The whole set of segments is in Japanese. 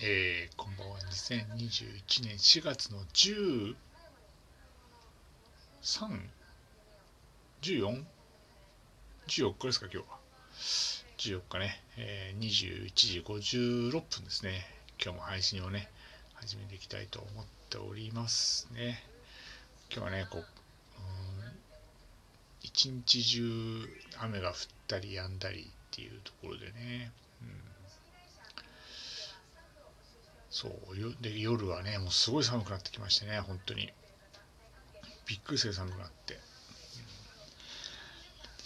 えー、こんばんは。2021年4月の 13?14? 14日ですか、今日は。14日ね、えー、21時56分ですね。今日も配信をね、始めていきたいと思っておりますね。今日はね、こう、一日中雨が降ったり止んだりっていうところでね、うんそうで夜はねもうすごい寒くなってきましてね本当に。びっくりする寒くなって、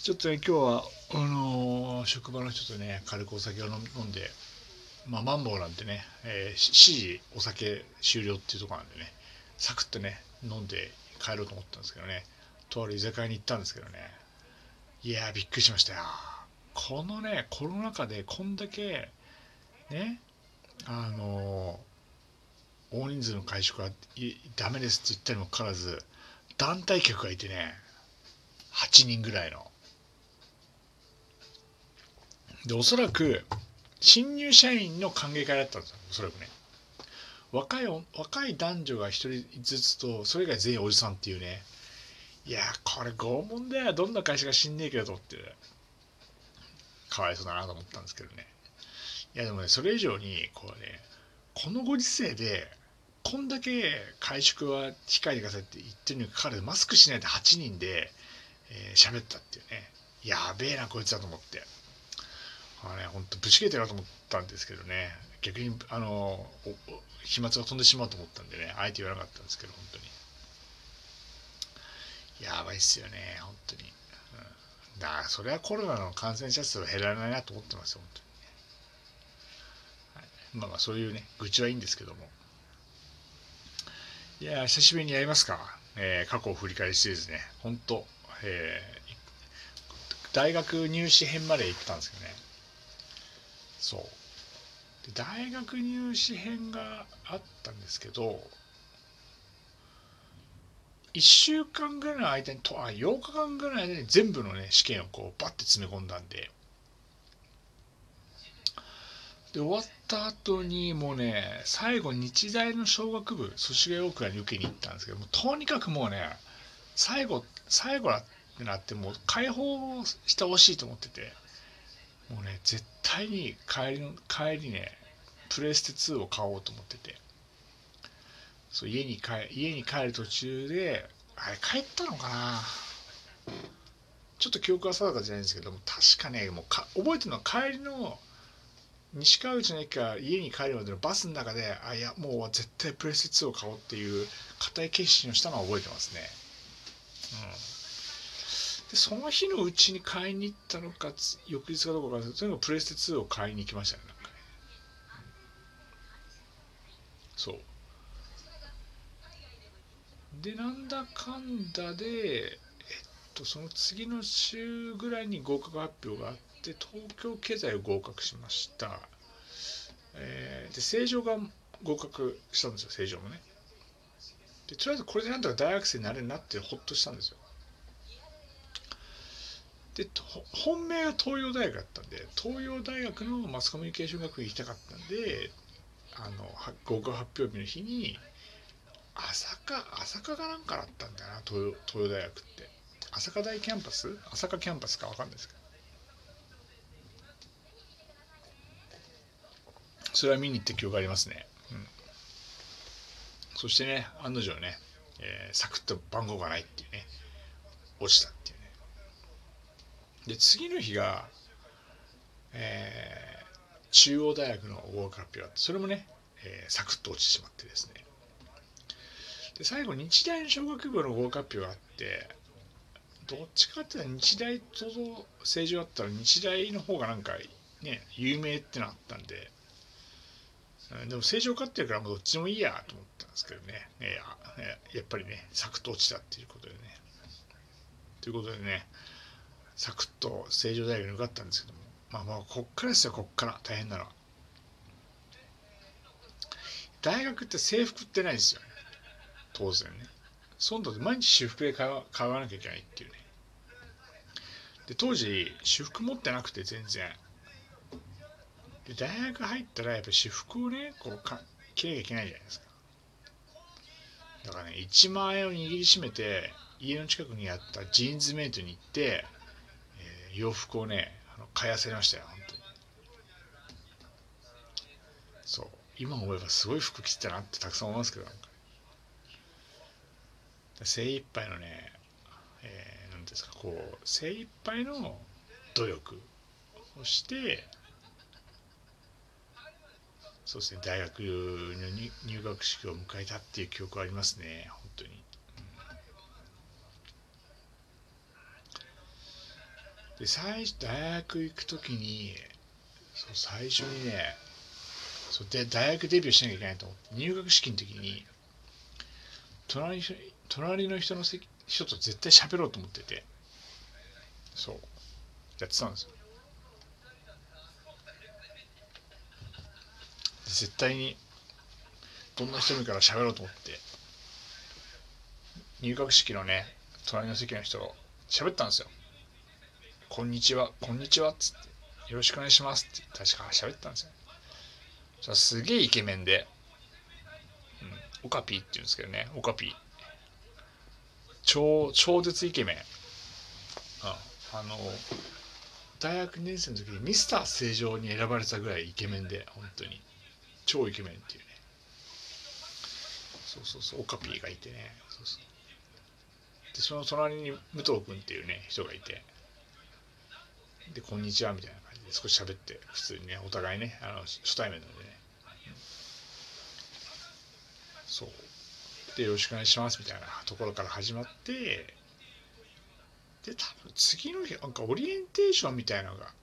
ちょっとね今日はあのー、職場の人とね軽くお酒を飲んでまあマンボウなんてね、えー、7時お酒終了っていうとこなんでねサクッとね飲んで帰ろうと思ったんですけどねとある居酒屋に行ったんですけどねいやびっくりしましたよ。このねコロナ禍でこんだけねあの大人数の会食はダメですって言ったにもかかわらず団体客がいてね8人ぐらいの。でおそらく新入社員の歓迎会だったんですよおそらくね。若い若い男女が1人ずつとそれ以外全員おじさんっていうね。いやこれ拷問だよ。どんな会社が死んねえけどと。思ってかわいそうだなと思ったんですけどね。いやでもねそれ以上にこうねこのご時世でこんだけ会食は控えてくださいって言ってるのにもかかわらずマスクしないで8人で喋、えー、ったっていうね。やべえなこいつだと思って。あね本当ぶち切れてるなと思ったんですけどね。逆にあの飛沫が飛んでしまうと思ったんでね。あえて言わなかったんですけど本当に。やばいっすよね本当に、うん、だからそれはコロナの感染者数は減らないなと思ってますよ本当に。まあまあそういうね愚痴はいいんですけども。いや久しぶりにやりますか、えー、過去を振り返りシリーズね。本当えー、大学入試編まで行ったんですけどね。そう。で大学入試編があったんですけど1週間ぐらいの間にとあ8日間ぐらいの間に全部のね試験をこうバッて詰め込んだんで。で終わった後にもうね最後日大の小学部祖師ヶ谷大に受けに行ったんですけどもとにかくもうね最後最後だってなってもう解放してほしいと思っててもうね絶対に帰りの帰りねプレステ2を買おうと思ってて。そう家に帰家に帰る途中であれ帰ったのかな？ちょっと記憶は定かじゃないんですけども確かねもうか覚えてるのは帰りの西川口の駅から家に帰るまでのバスの中であいやもう絶対プレステ2を買おうっていう固い決心をしたのは覚えてますね。うん、でその日のうちに買いに行ったのか翌日かどうかかとにかくプレステ2を買いに行きましたねなんかね、そう。でなんだかんだでえっとその次の週ぐらいに合格発表があってで東京経済を合格しました、えー、で正常が合格したんですよ正常もね。でとりあえずこれでなんとか大学生になれるなってほっとしたんですよ。で本命が東洋大学だったんで東洋大学のマスコミュニケーション学院行きたかったんであの合格発表日の日に朝霞朝霞がなんかだったんだな東洋大学って。朝霞大キャンパス？朝霞キャンパスか分かんないですけど。それは見に行った記憶ありますね。うん、そしてね、案の定ね、えー、サクッと番号がないっていうね、落ちたっていうね。で、次の日が、えー、中央大学の合格発表、それもね、えー、サクッと落ちてしまってですね。で、最後、日大の小学部の合格発表があって、どっちかっていうと日大と正常だったら日大の方がなんかね、有名ってなったんで、でも正常勝ってるからもうどっちもいいやと思ったんですけどね、えー、やっぱりね、サクッと落ちたっていうことでね。ということでね、サクッと成城大学に受かったんですけども、まあまあ、こっからですよ、こっから、大変なのは。大学って制服ってないですよね。当然ね。そんな毎日私服で買わ買わなきゃいけないっていうね。で、当時、私服持ってなくて全然。で大学入ったらやっぱ私服をねこうか着なきゃいけないじゃないですか。だからね1万円を握りしめて家の近くにあったジーンズメイトに行って、えー洋服をねあの買い漁りましたよ本当に。そう。今思えばすごい服着てたなってたくさん思いますけど精一杯のね、えー、なんですかこう精一杯の努力をしてそうですね。大学の入学式を迎えたっていう記憶はありますね。本当に、で最初大学行く時にそう最初にねそうで大学デビューしなきゃいけないと思って入学式の時に隣隣の人の席人と絶対喋ろうと思っててそうやってたんですよ。絶対にどんな人もから喋ろうと思って入学式のね隣の席の人と喋ったんですよ「こんにちはこんにちは」っつって「よろしくお願いします」って確か喋ったんですよ。そしたらすげえイケメンで、うん、オカピーって言うんですけどねオカピー。超超絶イケメン、うん、あの大学2年生の時にミスター正常に選ばれたぐらいイケメンで本当に。超イケメンっていうね。そうそうそうオカピーがいてね。そうそう。でその隣に武藤君っていうね人がいて。で「こんにちは」みたいな感じで少し喋って普通にねお互いねあの初対面なんでね。そう。でよろしくお願いしますみたいなところから始まってで多分次の日なんかオリエンテーションみたいなのが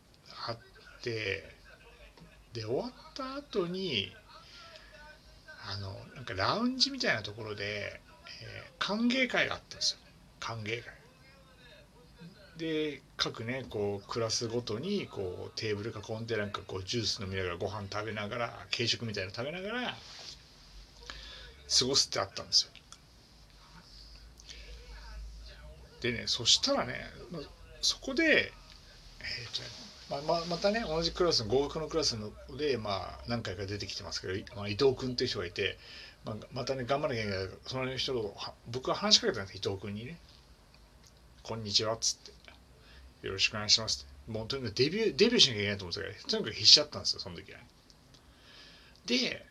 あってで終わった後にあのなんかラウンジみたいなところで、えー歓迎会があったんですよ。歓迎会。で各ねこうクラスごとにこうテーブル囲んでなんかこうジュース飲みながらご飯食べながら軽食みたいなの食べながら過ごすってあったんですよ。でねそしたらね、そこで、えーとねまあま、またね同じクラスの合格のクラスので、まあ、何回か出てきてますけど、まあ、伊藤君っていう人がいて、まあ、またね頑張らなきゃいけないその人とは僕は話しかけたんです伊藤君にね「こんにちは」っつって「よろしくお願いします」って。もうとにかくデビューデビューしなきゃいけないと思ってたからとにかく必死だったんですよその時はで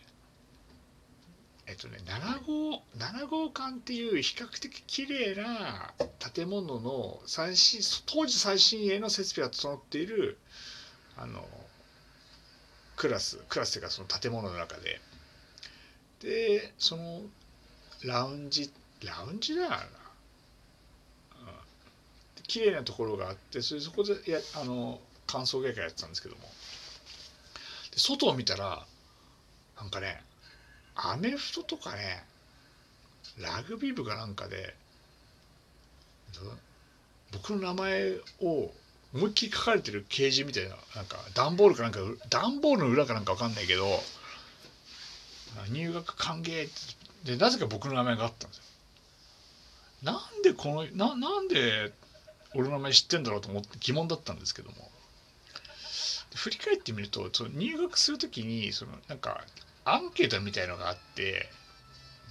えっとね7号7号館っていう比較的綺麗な建物の最新当時最新鋭の設備が整っているあのクラスクラスというかその建物の中で。でそのラウンジラウンジだよな、うん、綺麗なところがあってそれそこでやあの歓送迎会やってたんですけども。で外を見たらなんかねアメフトとかねラグビー部かなんかで僕の名前を思いっきり書かれてる掲示みたいななんか段ボールかなんか段ボールの裏かなんか分かんないけど入学歓迎でなぜか僕の名前があったんですよ。なんでこのななんで俺の名前知ってんだろうと思って疑問だったんですけども。振り返ってみるとその入学する時にそのなんかアンケートみたいのがあって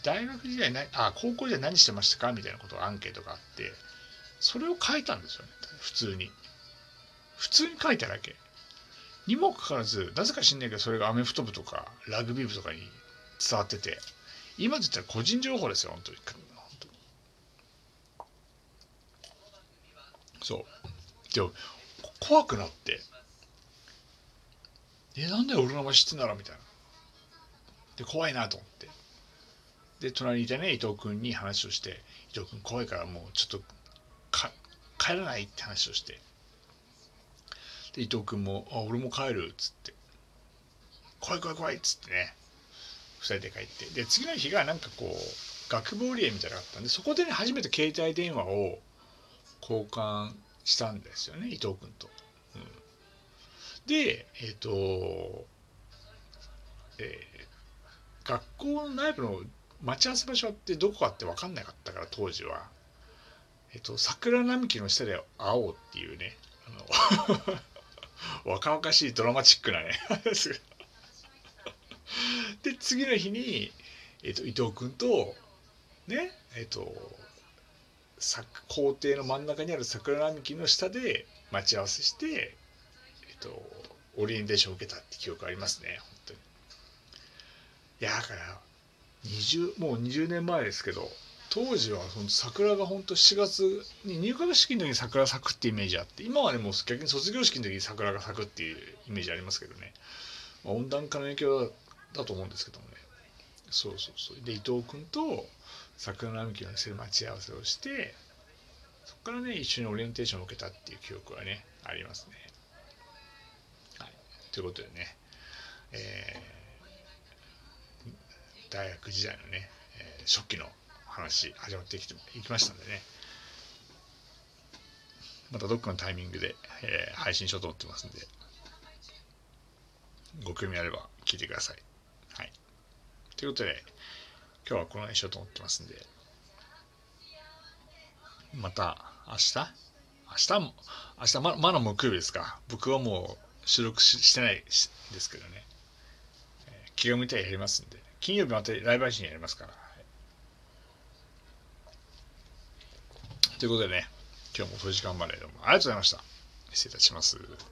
大学時代なあ高校時代何してましたか？みたいなことアンケートがあってそれを書いたんですよね。普通に。普通に書いただけ。にもかかわらずなぜか知んないけどそれがアメフト部とかラグビー部とかに伝わってて。今で言ったら個人情報ですよ本当に。本当。にそう。でも怖くなって。えなんで俺の名前知ってんだろみたいな。で怖いなと思って。で隣にいたね伊藤君に話をして伊藤君怖いからもうちょっとか帰らないって話をして。で伊藤君も「あ俺も帰る」っつって「怖い怖い怖い」っつってね。2人で帰って。で次の日がなんかこう学部リエみたいなのがあったんでそこでね初めて携帯電話を交換したんですよね伊藤君と。うん、でえっ、とえー、学校の内部の待ち合わせ場所ってどこかって分かんなかったから当時は、えっと、桜並木の下で会おうっていうねあの 若々しいドラマチックなね で次の日に、えーと、伊藤君とねえっ、と校庭の真ん中にある桜並木の下で待ち合わせして、えっ、と、オリエンテーションを受けたって記憶ありますね。本いやだから20もう20年前ですけど当時はその桜が本当7月に入学式の時に桜咲くってイメージあって今はねもう逆に卒業式の時に桜が咲くっていうイメージありますけどね、まあ、温暖化の影響だと思うんですけどもね。そうそうそう。で伊藤君と桜並木のせ待ち合わせをしてそこからね一緒にオリエンテーションを受けたっていう記憶はねありますね。はい、ということでね、えー、大学時代のね、えー、初期の話始まってきていきましたんでねまたどっかのタイミングで、えー、配信しようと思ってますんでご興味あれば聞いてください。はい。ということで、今日はこの辺にしようと思ってますんで、また明日？明日も、明日ままだ木曜日ですか。僕はもう収録してないですけどね、えー、気が向いたらやりますんで、金曜日またライブ配信やりますから。ということでね、今日もお時間までどうもありがとうございました。失礼いたします。